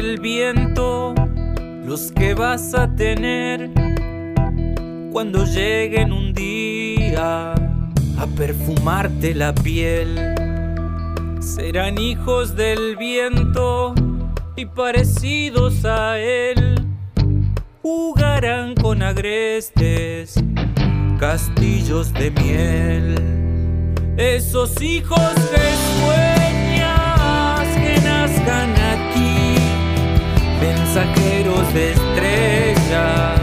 Viento los que vas a tener cuando lleguen un día a perfumarte la piel. Serán hijos del viento y parecidos a él. Jugarán con agrestes, castillos de miel. Esos hijos que de estrellas,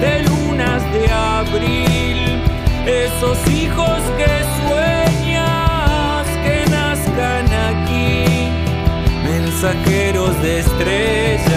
de lunas de abril. Esos hijos que sueñas que nazcan aquí, mensajeros de estrellas,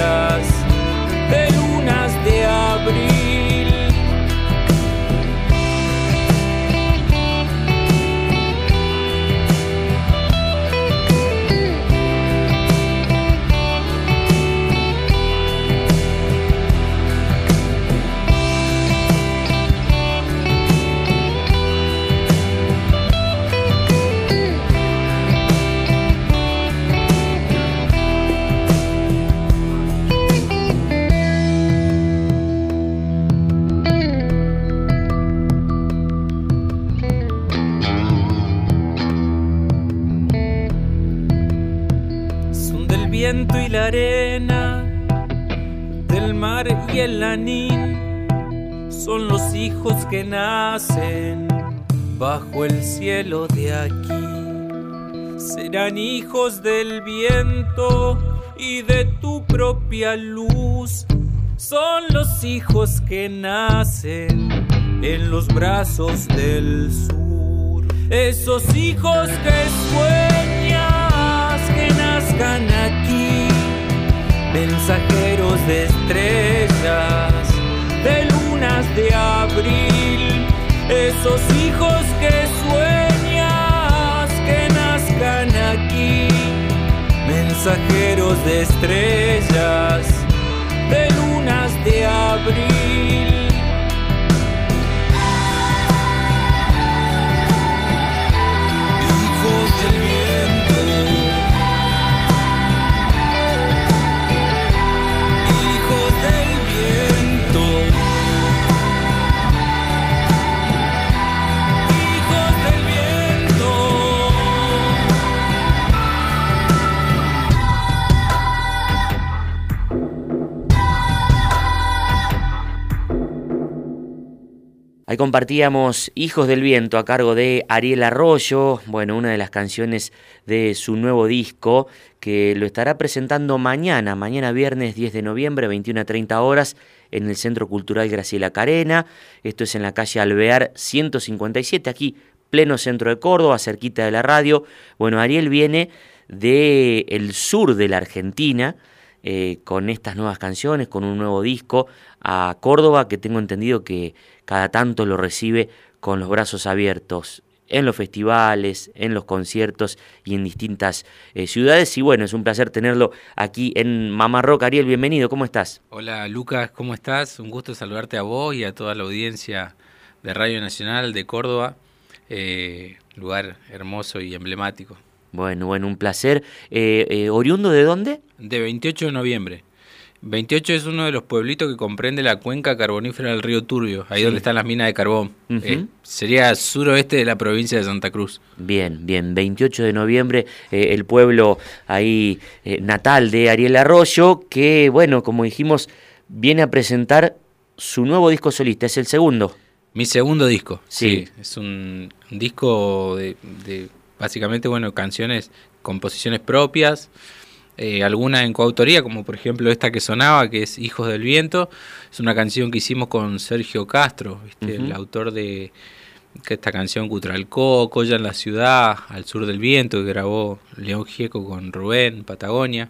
y el anín. Son los hijos que nacen bajo el cielo de aquí. Serán hijos del viento y de tu propia luz. Son los hijos que nacen en los brazos del sur. Esos hijos que sueñas que nazcan aquí, mensajeros de estrellas, de lunas de abril. Esos hijos que sueñas que nazcan aquí, mensajeros de estrellas, de lunas de abril. Ahí compartíamos Hijos del Viento a cargo de Ariel Arroyo, bueno, una de las canciones de su nuevo disco que lo estará presentando mañana, mañana viernes 10 de noviembre, 21 a 30 horas, en el Centro Cultural Graciela Carena. Esto es en la calle Alvear 157, aquí pleno centro de Córdoba, cerquita de la radio. Bueno, Ariel viene del el sur de la Argentina, eh, con estas nuevas canciones, con un nuevo disco a Córdoba, que tengo entendido que cada tanto lo recibe con los brazos abiertos en los festivales, en los conciertos y en distintas eh, ciudades. Y bueno, es un placer tenerlo aquí en Mamá Rock. Ariel, bienvenido, ¿cómo estás? Hola Lucas, ¿cómo estás? Un gusto saludarte a vos y a toda la audiencia de Radio Nacional de Córdoba, eh, lugar hermoso y emblemático. Bueno, bueno, un placer. Eh, eh, ¿Oriundo de dónde? De 28 de noviembre. 28 es uno de los pueblitos que comprende la cuenca carbonífera del río Turbio, ahí donde están las minas de carbón. Eh, sería suroeste de la provincia de Santa Cruz. Bien, bien, 28 de noviembre, eh, el pueblo ahí eh, natal de Ariel Arroyo, que bueno, como dijimos, viene a presentar su nuevo disco solista, es el segundo. Mi segundo disco, Sí. sí. es un, un disco de, de, básicamente, bueno, canciones, composiciones propias, eh, algunas en coautoría, como por ejemplo esta que sonaba, que es Hijos del Viento. Es una canción que hicimos con Sergio Castro, ¿viste? El autor de esta canción Cutralcó, Colla en la ciudad, Al sur del viento, que grabó León Gieco con Rubén, Patagonia.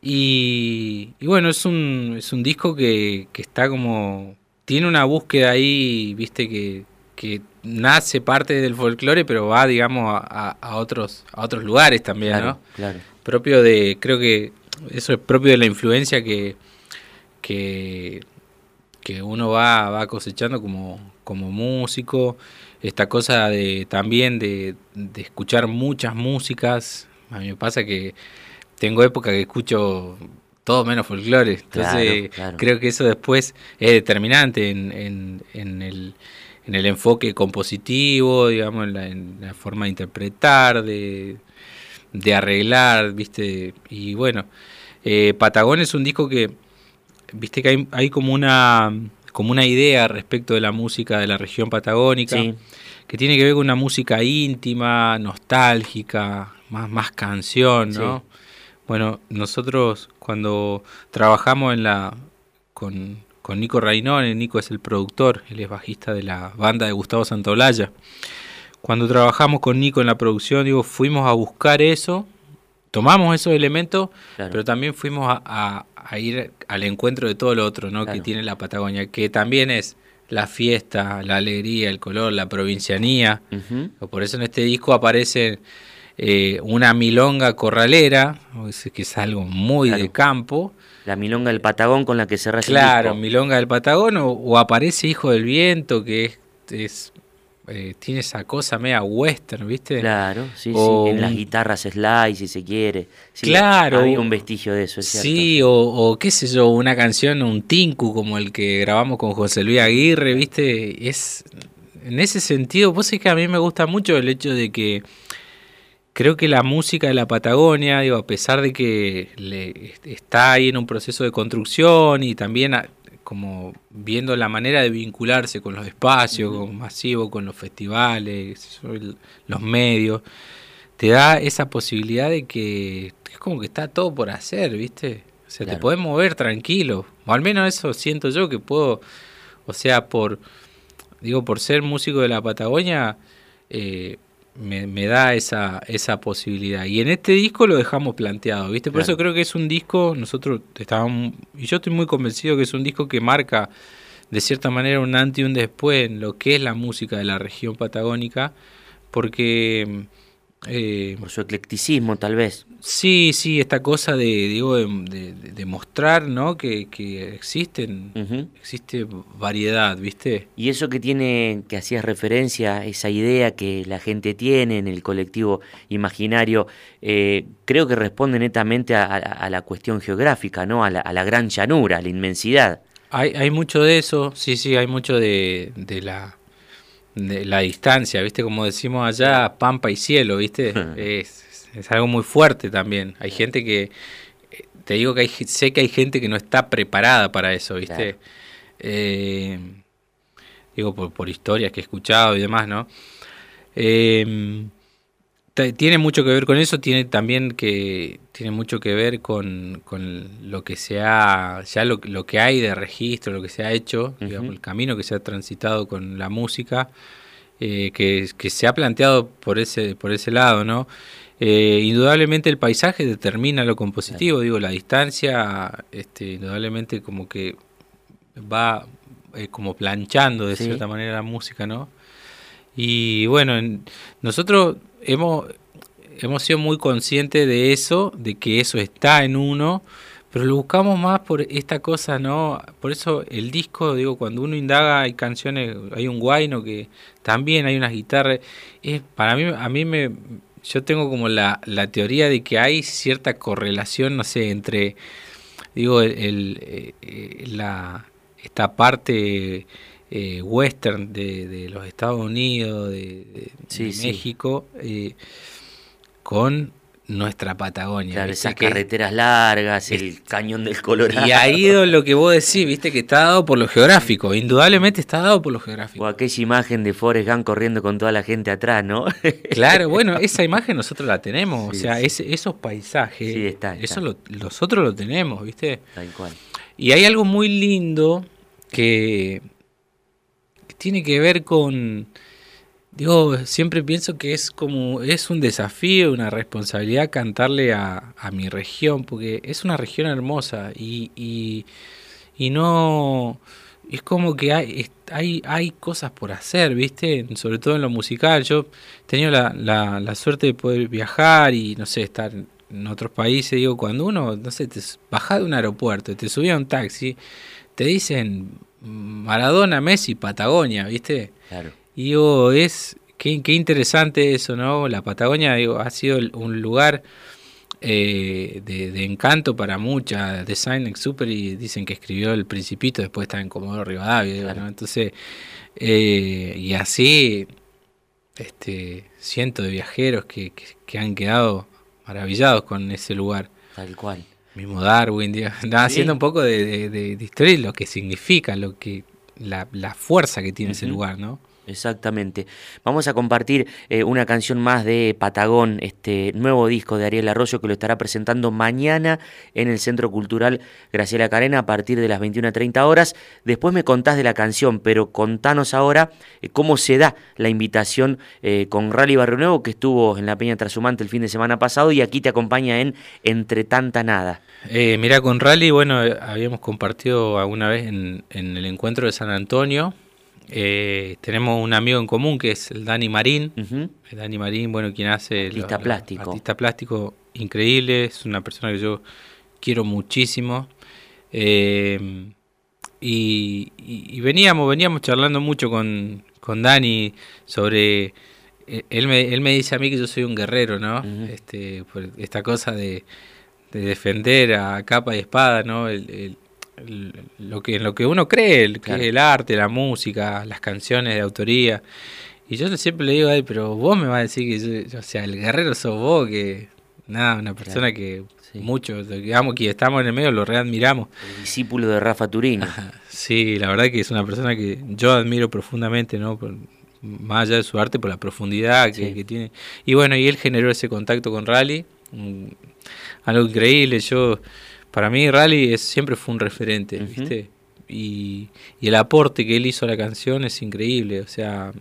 Y, y bueno, es un, es un disco que, que está como. Tiene una búsqueda ahí, viste, que, que nace parte del folclore, pero va, digamos, a, otros, a otros lugares también, Claro, ¿no? claro. Propio de. Creo que eso es propio de la influencia que. que que uno va, va cosechando como, como músico, esta cosa de también de, de escuchar muchas músicas, a mí me pasa que tengo época que escucho todo menos folclore. Entonces, Claro, claro. creo que eso después es determinante en, en- en el, en el enfoque compositivo, digamos, en la, en la forma de interpretar, de, de arreglar, ¿viste? Y bueno, eh, Patagón es un disco que, viste que hay, hay como una como una idea respecto de la música de la región patagónica Sí. que tiene que ver con una música íntima, nostálgica, más, más canción, ¿no? Sí. Bueno, nosotros cuando trabajamos en la con, con Nico Rainone, Nico es el productor, él es bajista de la banda de Gustavo Santaolalla. Cuando trabajamos con Nico en la producción, digo, fuimos a buscar eso, tomamos esos elementos, Claro. pero también fuimos a, a- a ir al encuentro de todo lo otro, ¿no? Claro. Que tiene la Patagonia, que también es la fiesta, la alegría, el color, la provincianía. Por eso en este disco aparece eh, una milonga corralera, que es algo muy Claro. de campo. La milonga del Patagón con la que cerrás el Claro, disco. milonga del Patagón, o, o aparece Hijo del Viento, que es, es, eh, tiene esa cosa media western, ¿viste? Claro, sí, O sí. En las guitarras slide, si se quiere. Sí, Claro. Había un vestigio de eso, es cierto. Sí, o, o qué sé yo, una canción, un tinku como el que grabamos con José Luis Aguirre, ¿viste? Es en ese sentido, vos sabés que a mí me gusta mucho el hecho de que creo que la música de la Patagonia, digo, a pesar de que le, está ahí en un proceso de construcción y también a- como viendo la manera de vincularse con los espacios, con masivos, con los festivales, los medios, te da esa posibilidad de que es como que está todo por hacer, ¿viste? O sea, Claro. te podés mover tranquilo. O al menos eso siento yo que puedo, o sea, por, digo, por ser músico de la Patagonia, eh, me, me da esa, esa posibilidad. Y en este disco lo dejamos planteado, ¿viste? Por Claro. eso creo que es un disco, nosotros estábamos, y yo estoy muy convencido que es un disco que marca de cierta manera un antes y un después en lo que es la música de la región patagónica, porque eh, Por su eclecticismo, tal vez. Sí, sí, esta cosa de, digo, de, de- de mostrar, ¿no? Que, que existen, existe variedad, ¿viste? Y eso que tiene, que hacías referencia, esa idea que la gente tiene en el colectivo imaginario, eh, creo que responde netamente a, a- a la cuestión geográfica, ¿no? A la, a la gran llanura, a la inmensidad. Hay, hay mucho de eso, sí, sí, hay mucho de, de la de la distancia, ¿viste? Como decimos allá, pampa y cielo, ¿viste? es, es algo muy fuerte también. Hay gente que, te digo que hay, sé que hay gente que no está preparada para eso, ¿viste? Claro. Eh, digo, por, por historias que he escuchado y demás, ¿no? Eh, tiene mucho que ver con eso, tiene también que tiene mucho que ver con, con lo que se ha, ya lo, lo que hay de registro, lo que se ha hecho, digamos, el camino que se ha transitado con la música, eh, que, que se ha planteado por ese, por ese lado, ¿no? Eh, indudablemente el paisaje determina lo compositivo, digo, la distancia, este, indudablemente como que va eh, como planchando de Sí. cierta manera la música, ¿no? Y bueno, en- nosotros hemos, hemos sido muy conscientes de eso, de que eso está en uno, pero lo buscamos más por esta cosa, ¿no? Por eso el disco, digo, cuando uno indaga hay canciones, hay un guayno que también hay unas guitarras, es, para mí, a mí me, yo tengo como la, la teoría de que hay cierta correlación, no sé, entre, digo, el, el, eh, la, esta parte eh, western de, de los Estados Unidos, de, de- Sí, de sí. México, eh, con nuestra Patagonia. Claro, esas Que- carreteras largas, el cañón del Colorado. y ahí lo que vos decís, viste, que está dado por lo geográfico. Indudablemente está dado por lo geográfico. O aquella imagen de Forrest Gump corriendo con toda la gente atrás, ¿no? Claro, bueno, esa imagen nosotros la tenemos. Sí, o sea, sí. esos paisajes, Sí, está, está. eso lo- nosotros lo tenemos, ¿viste? Tal cual. Y hay algo muy lindo que, que tiene que ver con. Digo, siempre pienso que es como. Es un desafío, una responsabilidad cantarle a, a mi región, porque es una región hermosa y, y, y no. Es como que hay, hay, hay cosas por hacer, ¿viste? Sobre todo en lo musical. Yo he tenido la, la, la suerte de poder viajar y, no sé, estar en otros países. Digo, cuando uno, no sé, te baja de un aeropuerto, te subía a un taxi, te dicen Maradona, Messi, Patagonia, ¿viste? Claro. Y digo, es qué, qué interesante eso, ¿no? La Patagonia digo, ha sido un lugar eh, de, de encanto para muchas. Design Exupery dicen que escribió El Principito, después está en Comodoro Rivadavia. digo. ¿no? Entonces, eh, y así, este, cientos de viajeros que, que- que han quedado maravillados con ese lugar. Tal cual. Mismo Darwin, digo, Sí. haciendo un poco de, de- de- historia y lo que significa, lo que la, la fuerza que tiene ese lugar, ¿no? Exactamente. Vamos a compartir eh, una canción más de Patagón, este nuevo disco de Ariel Arroyo que lo estará presentando mañana en el Centro Cultural Graciela Carena a partir de las 21.30 horas. Después me contás de la canción, pero contanos ahora eh, cómo se da la invitación eh, con Rally Barrio Nuevo que estuvo en la Peña Trasumante el fin de semana pasado y aquí te acompaña en Entre Tanta Nada. Mira, con Rally, bueno, habíamos compartido alguna vez en el encuentro de San Antonio. Eh, tenemos un amigo en común que es el Dani Marín. El Dani Marín, bueno, quien hace... Artista plástico. Artista plástico increíble, es una persona que yo quiero muchísimo. Eh, y, y- y veníamos, veníamos charlando mucho con, con Dani sobre... eh, Él me, él me dice a mí que yo soy un guerrero, ¿no? Este, por esta cosa de, de defender a capa y espada, ¿no? El- lo que en lo que uno cree, el, que Claro. es el arte, la música, las canciones de autoría. Y yo siempre le digo a él, pero vos me vas a decir que yo, o sea, el guerrero sos vos, que nada, una persona que Sí. muchos, digamos que estamos en el medio, lo readmiramos. El discípulo de Rafa Turini. Sí, la verdad que es una persona que yo admiro profundamente, ¿no? Por- más allá de su arte, por la profundidad que, Sí. que tiene. Y bueno, y él generó ese contacto con Rally, algo increíble. Yo, para mí, Rally es, siempre fue un referente. ¿viste? Y, y el aporte que él hizo a la canción es increíble. O sea,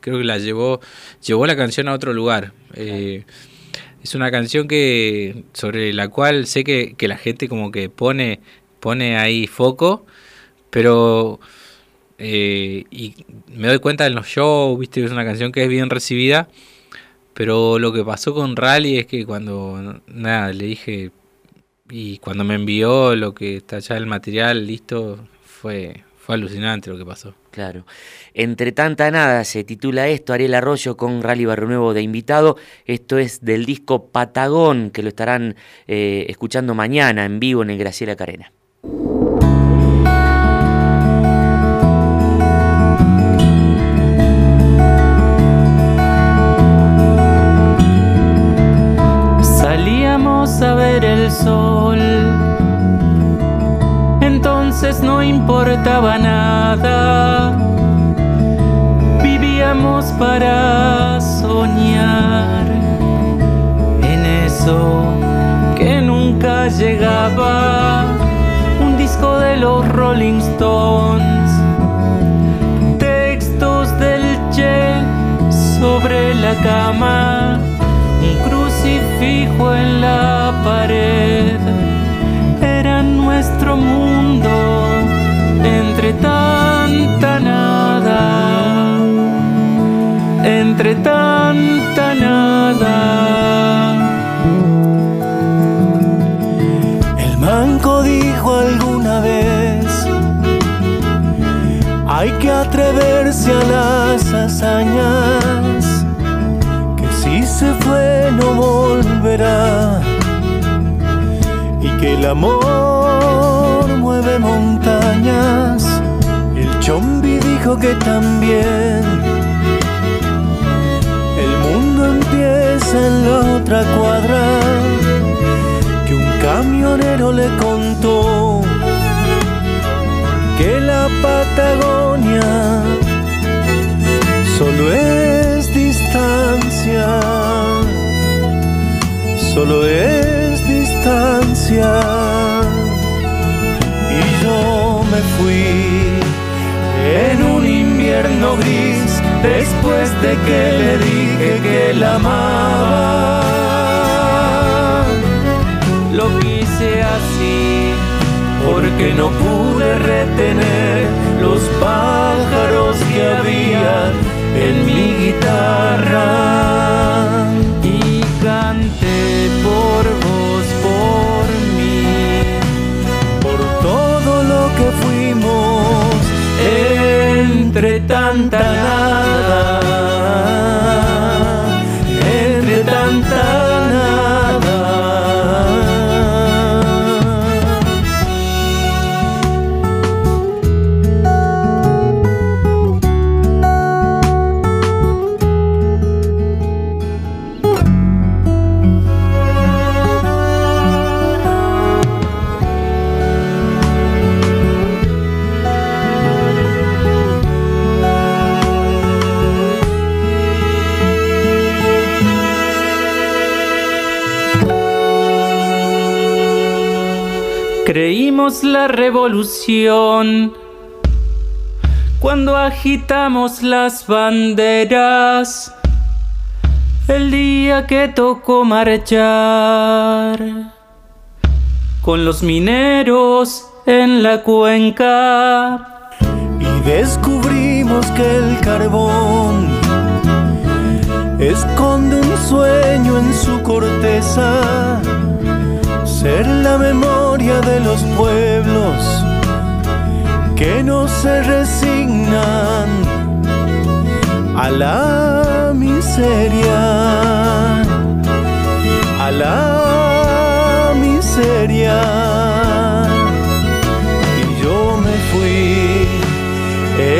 creo que la llevó, llevó la canción a otro lugar. Eh, es una canción que sobre la cual sé que, que la gente como que pone pone ahí foco pero eh, y me doy cuenta en los shows viste que es una canción que es bien recibida pero lo que pasó con Rally es que cuando nada le dije y cuando me envió lo que está ya el material listo fue fue alucinante lo que pasó Claro. Entre tanta nada se titula esto, Ariel Arroyo con Rally Barrio Nuevo de invitado. Esto es del disco Patagón, que lo estarán eh, escuchando mañana en vivo en el Graciela Carena. Sol, entonces no importaba nada. Vivíamos para soñar en eso que nunca llegaba. Un disco de los Rolling Stones, textos del Che sobre la cama, un crucifijo en la Era nuestro mundo entre tanta nada, entre tanta nada. El manco dijo alguna vez, hay que atreverse a las hazañas, el amor mueve montañas. El chombi dijo que también. El mundo empieza en la otra cuadra que un camionero le contó que la Patagonia solo es distancia, solo es Y yo me fui en un invierno gris después de que le dije que la amaba. Lo quise así porque no pude retener los pájaros que había en mi guitarra. Todo lo que fuimos entre tanta nada. La revolución. Cuando agitamos las banderas, el día que tocó marchar con los mineros en la cuenca. Y descubrimos que el carbón esconde un sueño en su corteza, ser la memoria de los pueblos que no se resignan a la miseria, a la miseria. Y yo me fui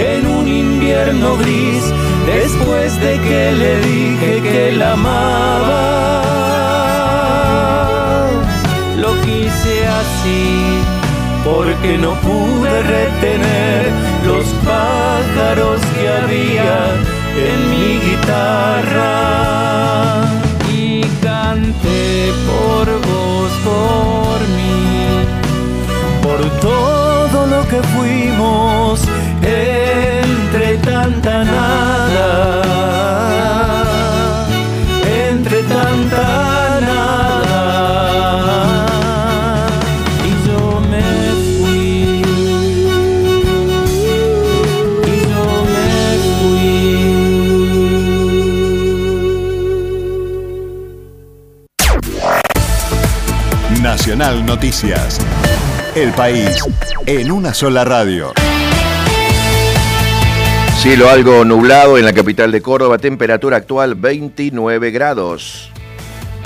en un invierno gris después de que le dije que la amaba. Lo quise así porque no pude retener los pájaros que había en mi guitarra. Y canté por vos, por mí, por todo lo que fuimos entre tanta nada, entre tanta Noticias. El país en una sola radio. Cielo algo nublado en la capital de Córdoba, temperatura actual 29 grados.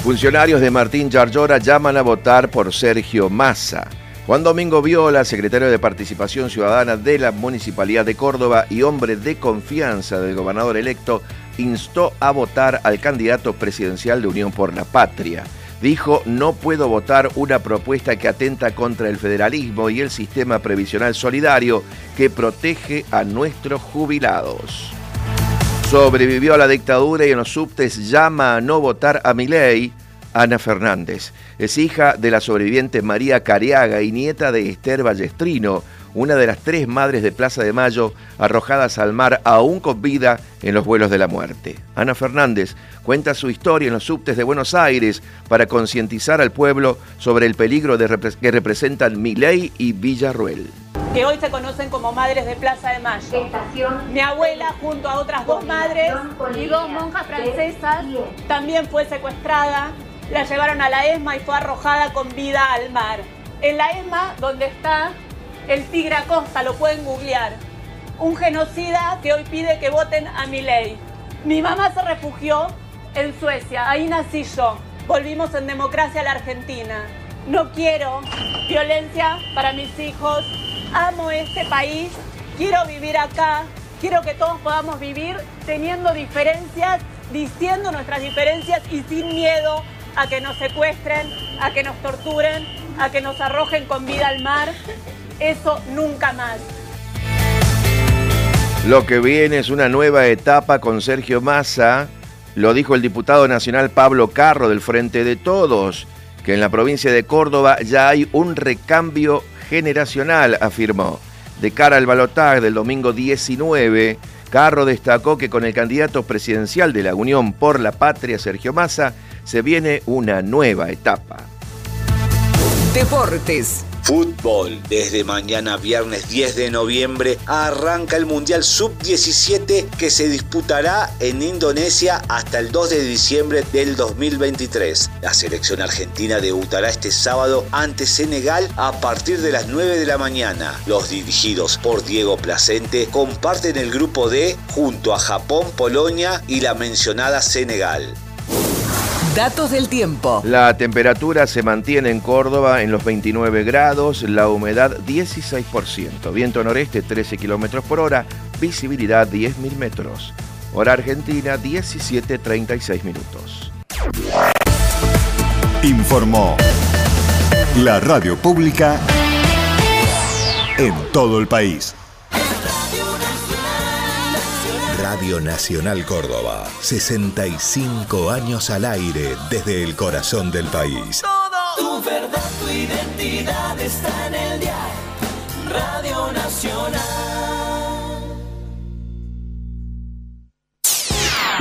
Funcionarios de Martín Yarlora llaman a votar por Sergio Massa. Juan Domingo Viola, secretario de Participación Ciudadana de la Municipalidad de Córdoba y hombre de confianza del gobernador electo, instó a votar al candidato presidencial de Unión por la Patria. Dijo, no puedo votar una propuesta que atenta contra el federalismo y el sistema previsional solidario que protege a nuestros jubilados. Sobrevivió a la dictadura y en los subtes llama a no votar a Milei. Ana Fernández es hija de la sobreviviente María Cariaga y nieta de Esther Ballestrino, una de las tres madres de Plaza de Mayo arrojadas al mar aún con vida en los vuelos de la muerte. Ana Fernández cuenta su historia en los subtes de Buenos Aires para concientizar al pueblo sobre el peligro de repre que representan Milei y Villarruel que hoy se conocen como Madres de Plaza de Mayo. Estación Mi abuela, junto a otras dos madres y dos monjas francesas, también fue secuestrada. La llevaron a la ESMA y fue arrojada con vida al mar. En la ESMA, donde está el tigre Acosta, lo pueden googlear. Un genocida que hoy pide que voten a mi ley. Mi mamá se refugió en Suecia, ahí nací yo. Volvimos en democracia a la Argentina. No quiero violencia para mis hijos, amo este país, quiero vivir acá, quiero que todos podamos vivir teniendo diferencias, diciendo nuestras diferencias y sin miedo a que nos secuestren, a que nos torturen, a que nos arrojen con vida al mar. Eso nunca más. Lo que viene es una nueva etapa con Sergio Massa, lo dijo el diputado nacional Pablo Carro del Frente de Todos, que en la provincia de Córdoba ya hay un recambio generacional, afirmó. De cara al balotaje del domingo 19, Carro destacó que con el candidato presidencial de la Unión por la Patria, Sergio Massa, se viene una nueva etapa. Deportes. Fútbol. Desde mañana viernes 10 de noviembre arranca el Mundial Sub-17 que se disputará en Indonesia hasta el 2 de diciembre del 2023. La selección argentina debutará este sábado ante Senegal a partir de las 9 de la mañana. Los dirigidos por Diego Placente comparten el grupo D junto a Japón, Polonia y la mencionada Senegal. Datos del tiempo. La temperatura se mantiene en Córdoba en los 29 grados, la humedad 16%, viento noreste 13 kilómetros por hora, visibilidad 10.000 metros. Hora Argentina 17.36 minutos. Informó la radio pública en todo el país. Radio Nacional Córdoba, 65 años al aire desde el corazón del país. Todo Tu verdad, tu identidad está en el día. Radio Nacional.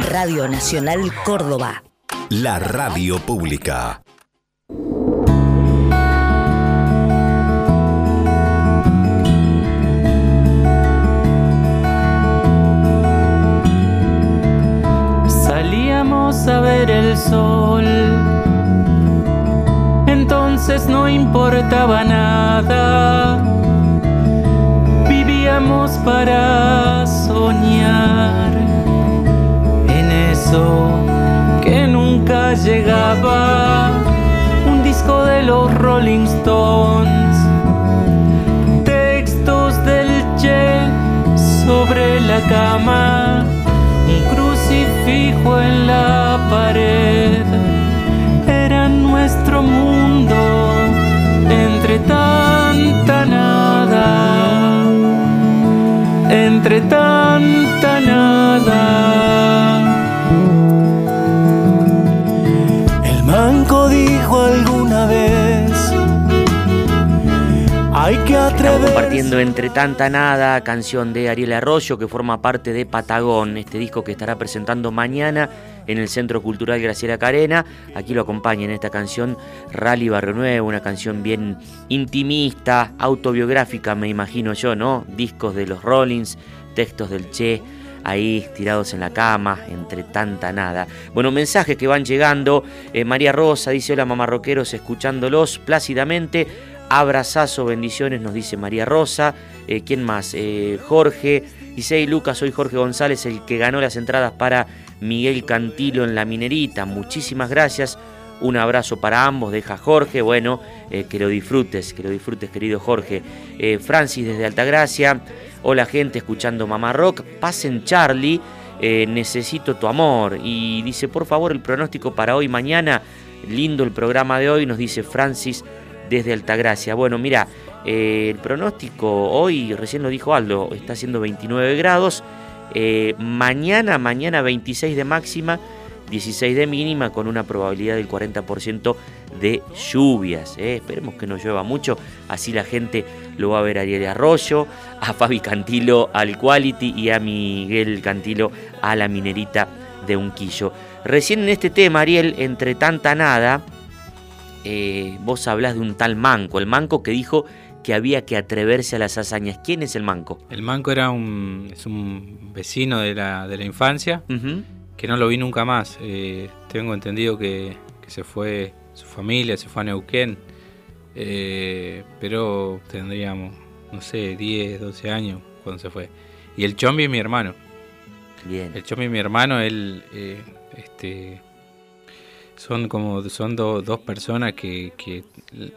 Radio Nacional Córdoba. La radio pública. A ver el sol. Entonces no importaba nada. Vivíamos para soñar en eso que nunca llegaba. Un disco de los Rolling Stones. Textos del Che sobre la cama. Un crucifijo en la pared. Era nuestro mundo entre tanta nada. Entre tanta compartiendo entre tanta nada, canción de Ariel Arroyo que forma parte de Patagón, este disco que estará presentando mañana en el Centro Cultural Graciela Carena. Aquí lo acompaña en esta canción Rally Barrio Nuevo, una canción bien intimista, autobiográfica, me imagino yo, ¿no? Discos de los Rollins, textos del Che, ahí tirados en la cama, entre tanta nada. Bueno, mensajes que van llegando. Eh, María Rosa dice: Hola, mamarroqueros, escuchándolos plácidamente. Abrazazo, bendiciones, nos dice María Rosa. Eh, ¿Quién más? Eh, Jorge. Dice, hey Lucas, soy Jorge González, el que ganó las entradas para Miguel Cantilo en la minerita. Muchísimas gracias. Un abrazo para ambos, deja Jorge. Bueno, eh, que lo disfrutes, que lo disfrutes, querido Jorge. Francis desde Altagracia. Hola, gente, escuchando Mamá Rock. Pasen, Charlie. necesito tu amor. Y dice, por favor, el pronóstico para hoy, mañana. Lindo el programa de hoy, nos dice Francis desde Altagracia. Bueno, mira, eh, el pronóstico hoy, recién lo dijo Aldo, está haciendo 29 grados. Eh, mañana, mañana 26 de máxima, 16 de mínima, con una probabilidad del 40% de lluvias. eh. Esperemos que no llueva mucho, así la gente lo va a ver a Ariel Arroyo, a Fabi Cantilo al Quality y a Miguel Cantilo a la minerita de Unquillo. Recién en este tema, Ariel, entre tanta nada, eh, vos hablás de un tal Manco, el Manco que dijo que había que atreverse a las hazañas. ¿Quién es el Manco? El Manco era un, es un vecino de la, de la infancia que no lo vi nunca más. Eh, tengo entendido que, que se fue su familia, se fue a Neuquén, eh, pero tendríamos, no sé, 10, 12 años cuando se fue. Y el Chombi es mi hermano. Bien. El Chombi es mi hermano, él, este, son como, son do- dos personas que, que,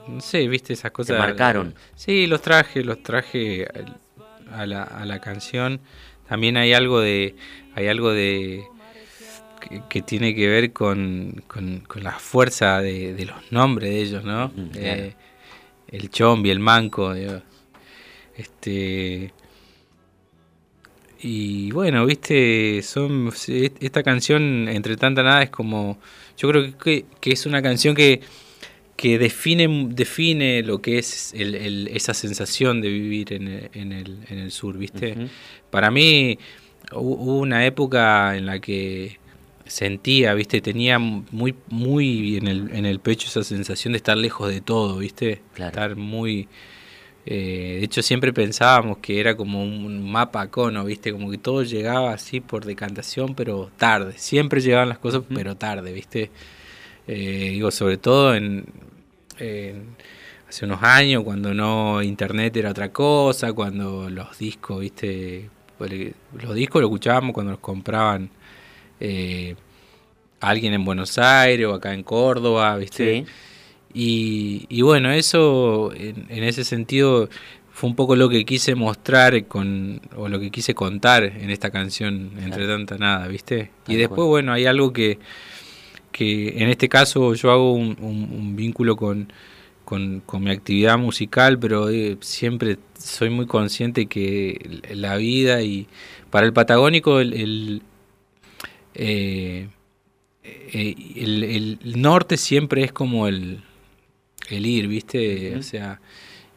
no sé, viste esas cosas. marcaron. Sí, los traje, los traje a la, a la canción. También hay algo de, hay algo de que, que tiene que ver con, con- con la fuerza de, de los nombres de ellos, ¿no? Mm, claro. Eh, el Chombi, el Manco, este y bueno, viste, son esta canción entre tanta nada es como yo creo que, que es una canción que que define define lo que es el- el- esa sensación de vivir en el, en el, en el sur, ¿viste? Para mí hu- hubo una época en la que sentía, ¿viste? Tenía muy muy en el, en el pecho esa sensación de estar lejos de todo, ¿viste? Claro. Estar muy eh, de hecho, siempre pensábamos que era como un mapa cono, ¿viste? Como que todo llegaba así por decantación, pero tarde. Siempre llegaban las cosas, pero tarde, ¿viste? Eh, digo, sobre todo en, en- hace unos años, cuando no internet era otra cosa, cuando los discos, ¿viste? Los discos los escuchábamos cuando los compraban eh, alguien en Buenos Aires o acá en Córdoba, ¿viste? Sí. Y, y bueno, eso en, en ese sentido fue un poco lo que quise mostrar con o lo que quise contar en esta canción entre tanta nada, ¿viste? Y después, cual. bueno, hay algo que, que en este caso yo hago un, un- un vínculo con, con, con mi actividad musical, pero eh, siempre soy muy consciente que la vida y para el patagónico el, el, eh, eh, el- el norte siempre es como el, el ir, ¿viste? O sea,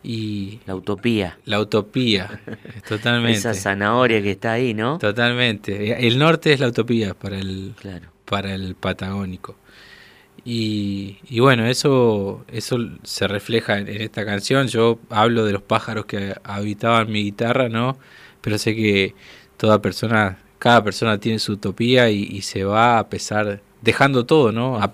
y... La utopía. La utopía, totalmente. Esa zanahoria que está ahí, ¿no? Totalmente. El norte es la utopía para el, para el patagónico. Y, y, bueno, eso, eso se refleja en, esta canción. Yo hablo de los pájaros que habitaban mi guitarra, ¿no? Pero sé que toda persona, cada persona tiene su utopía y, y se va a pesar dejando todo, ¿no? A,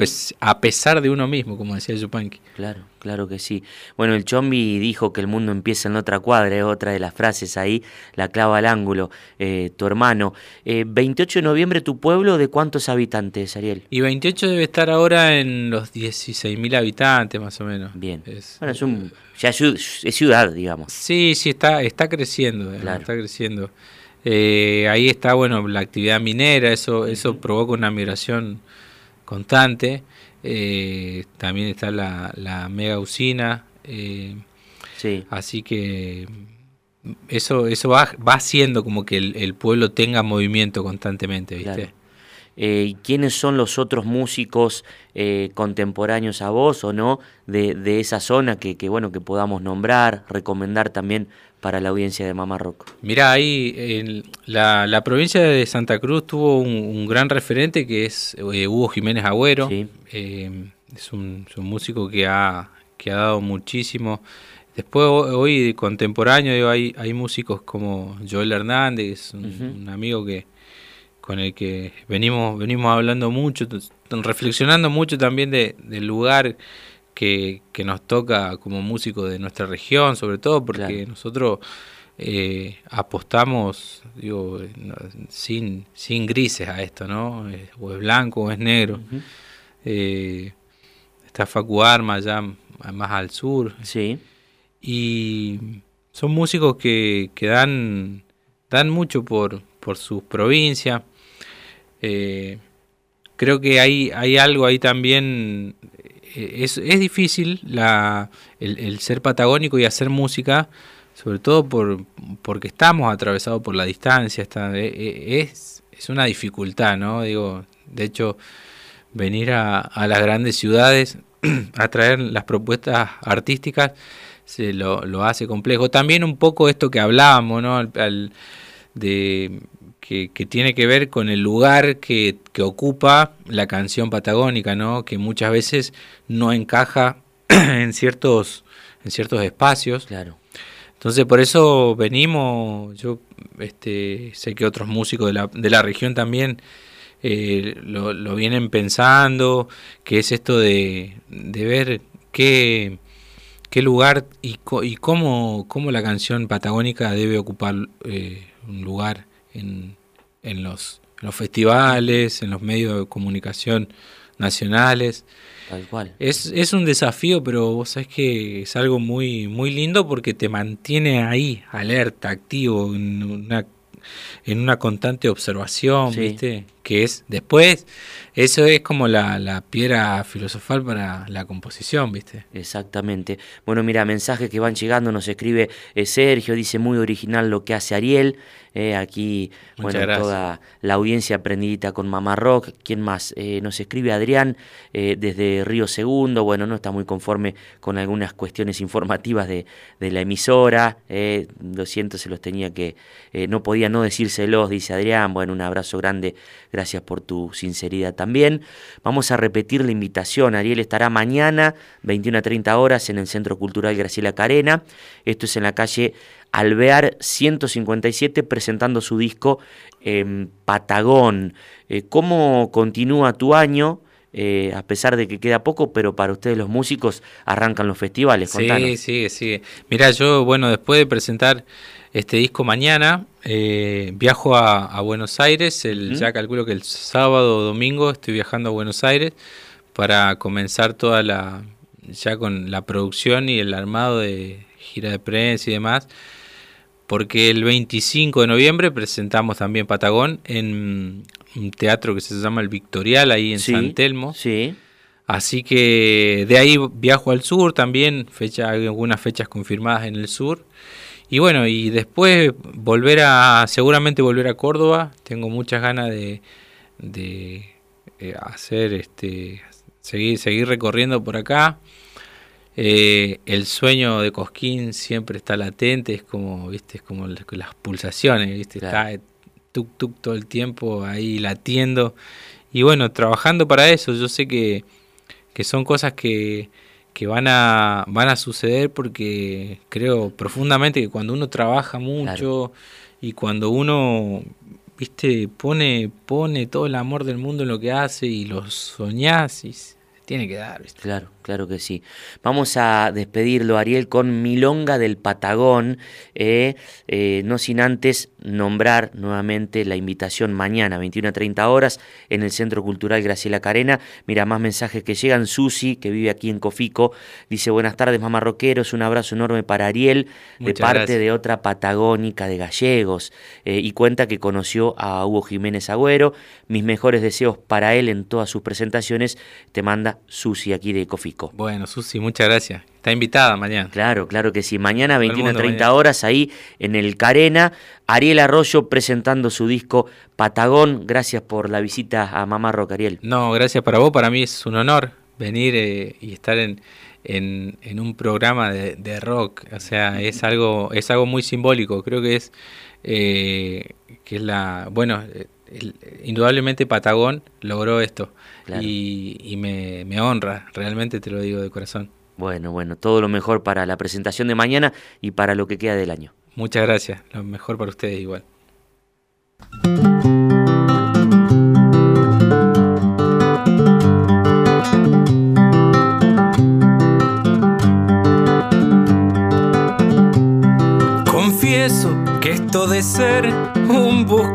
pesar de uno mismo, como decía Yupanqui. Claro, claro que sí. Bueno, el Chombi dijo que el mundo empieza en otra cuadra, es otra de las frases ahí, la clava al ángulo, eh, tu hermano. 28 eh, de noviembre, ¿tu pueblo de cuántos habitantes, Ariel? Y 28 debe estar ahora en los 16.000 habitantes, más o menos. Bien. bueno, es un, ya es ciudad, digamos. Sí, sí, está, está creciendo, está creciendo. Eh, ahí está, bueno, la actividad minera, eso, eso provoca una migración constante. Eh, también está la, la mega usina. Eh, sí. Así que eso, eso va, va haciendo como que el, pueblo tenga movimiento constantemente, ¿viste? Eh, ¿Quiénes son los otros músicos contemporáneos a vos o no de, de esa zona que, que, bueno que podamos nombrar, recomendar también para la audiencia de Mamá Rock? Mira, ahí en la, la, provincia de Santa Cruz tuvo un, gran referente que es eh, Hugo Jiménez Agüero. Eh, es, un, músico que ha, que ha dado muchísimo. Después, hoy contemporáneo, hay, hay músicos como Joel Hernández, un, amigo que con el que venimos, venimos hablando mucho, reflexionando mucho también de, del lugar que, nos toca como músicos de nuestra región, sobre todo porque nosotros eh, apostamos, digo, sin, sin grises a esto, ¿no? Eh, o es blanco o es negro. Eh, está Facu Arma ya más al sur. Sí. Y son músicos que, que dan, dan mucho por, por sus provincias. Creo que hay, hay algo ahí también eh, es, es difícil la, el, ser patagónico y hacer música, sobre todo por, porque estamos atravesados por la distancia, está, eh, eh, es, es una dificultad, ¿no? Digo, de hecho, venir a, a las grandes ciudades a traer las propuestas artísticas se lo, lo, hace complejo. También un poco esto que hablábamos, ¿no? de que, tiene que ver con el lugar que, ocupa la canción patagónica, ¿no? que muchas veces no encaja en ciertos, en ciertos espacios. Claro. Entonces por eso venimos, yo este, sé que otros músicos de la, de la región también eh, lo, vienen pensando, que es esto de, de ver qué, qué lugar y, y cómo, cómo, la canción patagónica debe ocupar eh, un lugar en, en, los, los festivales, en los medios de comunicación nacionales. Tal cual. Es, es un desafío, pero vos sabés que es algo muy, muy lindo porque te mantiene ahí, alerta, activo, en una, en una constante observación, ¿viste? Que es después eso es como la, la, piedra filosofal para la composición, ¿viste? Exactamente. Bueno, mira, mensajes que van llegando, nos escribe eh, Sergio, dice muy original lo que hace Ariel. Eh, aquí, bueno, toda la audiencia aprendidita con Mamá Rock. ¿Quién más? Eh, nos escribe Adrián desde Río Segundo. Bueno, no está muy conforme con algunas cuestiones informativas de, de la emisora. lo siento, se los tenía que. no podía no decírselos, dice Adrián. Bueno, un abrazo grande. Gracias por tu sinceridad también. Vamos a repetir la invitación. Ariel estará mañana, 21 a 30 horas, en el Centro Cultural Graciela Carena. Esto es en la calle Alvear 157, presentando su disco en Patagón. Eh, ¿Cómo continúa tu año? Eh, a pesar de que queda poco, pero para ustedes los músicos arrancan los festivales. Sí, sí, sí. Mira, yo, bueno, después de presentar este disco mañana. Eh, viajo a, Buenos Aires, el, ya calculo que el sábado o domingo estoy viajando a Buenos Aires para comenzar toda la, ya con la producción y el armado de gira de prensa y demás, porque el 25 de noviembre presentamos también Patagón en un teatro que se llama El Victorial, ahí en San Telmo. Sí. Así que de ahí viajo al sur también, fecha, hay algunas fechas confirmadas en el sur. Y bueno, y después volver a, seguramente volver a Córdoba, tengo muchas ganas de, de, eh, hacer, este, seguir, seguir recorriendo por acá. Eh, el sueño de Cosquín siempre está latente, es como, viste, es como las, pulsaciones, viste, está tuk tuk todo el tiempo ahí latiendo. Y bueno, trabajando para eso, yo sé que, que son cosas que, que van a, van a suceder porque creo profundamente que cuando uno trabaja mucho y cuando uno viste pone pone todo el amor del mundo en lo que hace y lo soñás y tiene que dar. ¿viste? Claro, claro que sí. Vamos a despedirlo, Ariel, con Milonga del Patagón, eh, eh, no sin antes nombrar nuevamente la invitación mañana, 21 a 30 horas, en el Centro Cultural Graciela Carena. Mira, más mensajes que llegan. Susi, que vive aquí en Cofico, dice, buenas tardes, mamá roqueros, un abrazo enorme para Ariel, de parte de otra patagónica de gallegos, eh, y cuenta que conoció a Hugo Jiménez Agüero. Mis mejores deseos para él en todas sus presentaciones. Te manda Susi aquí de Cofico. Bueno, Susi, muchas gracias. Está invitada mañana. Claro, claro que sí. Mañana 21 a 30 horas ahí en el Carena. Ariel Arroyo presentando su disco Patagón. Gracias por la visita a Mamá Rock, Ariel. No, gracias para vos. Para mí es un honor venir eh, y estar en, en, un programa de, rock. O sea, es algo, es algo muy simbólico. Creo que es, eh, que es la, bueno, indudablemente Patagón logró esto y, me, me, honra, realmente te lo digo de corazón. Bueno, bueno, todo lo mejor para la presentación de mañana y para lo que queda del año. Muchas gracias, lo mejor para ustedes igual. Confieso que esto de ser un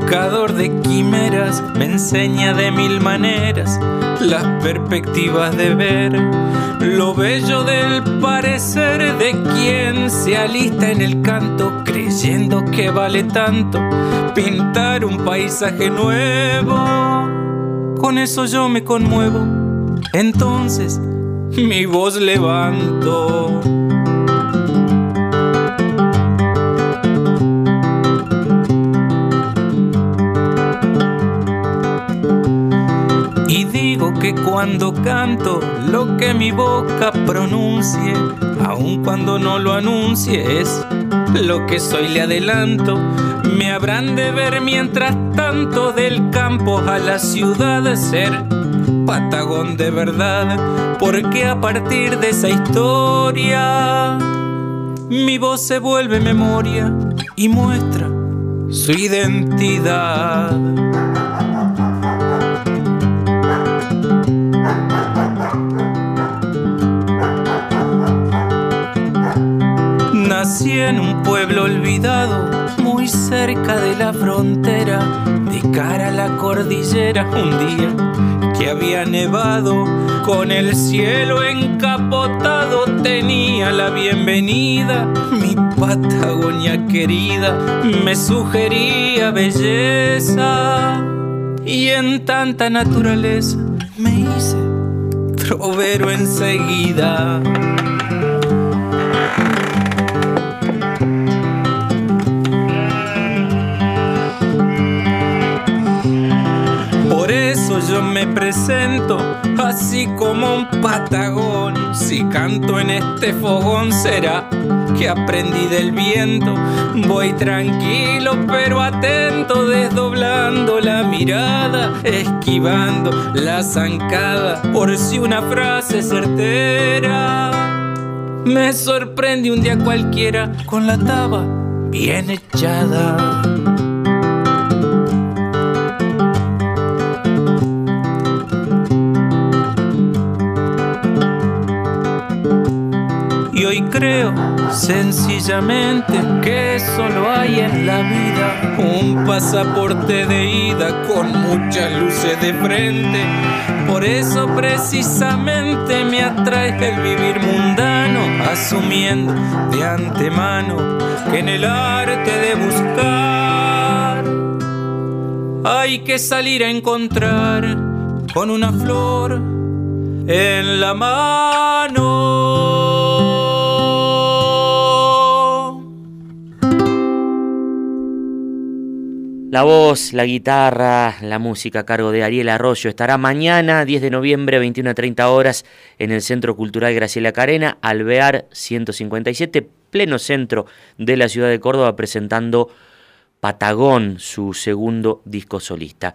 buscador de quimeras me enseña de mil maneras las perspectivas de ver lo bello del parecer de quien se alista en el canto creyendo que vale tanto pintar un paisaje nuevo. Con eso yo me conmuevo, entonces mi voz levanto. Que cuando canto lo que mi boca pronuncie, aun cuando no lo anuncie, es lo que soy le adelanto. Me habrán de ver mientras tanto del campo a la ciudad ser patagón de verdad, porque a partir de esa historia mi voz se vuelve memoria y muestra su identidad. De la frontera, de cara a la cordillera, un día que había nevado, con el cielo encapotado tenía la bienvenida, mi Patagonia querida me sugería belleza y en tanta naturaleza me hice trovero enseguida. Me presento así como un patagón. Si canto en este fogón será que aprendí del viento. Voy tranquilo pero atento, desdoblando la mirada, esquivando la zancada por si una frase certera. Me sorprende un día cualquiera con la taba bien echada. Sencillamente que solo hay en la vida un pasaporte de ida con muchas luces de frente. Por eso precisamente me atrae el vivir mundano, asumiendo de antemano que en el arte de buscar hay que salir a encontrar con una flor en la mano. La voz, la guitarra, la música a cargo de Ariel Arroyo estará mañana, 10 de noviembre, 21 a 30 horas, en el Centro Cultural Graciela Carena, Alvear 157, pleno centro de la ciudad de Córdoba, presentando Patagón, su segundo disco solista.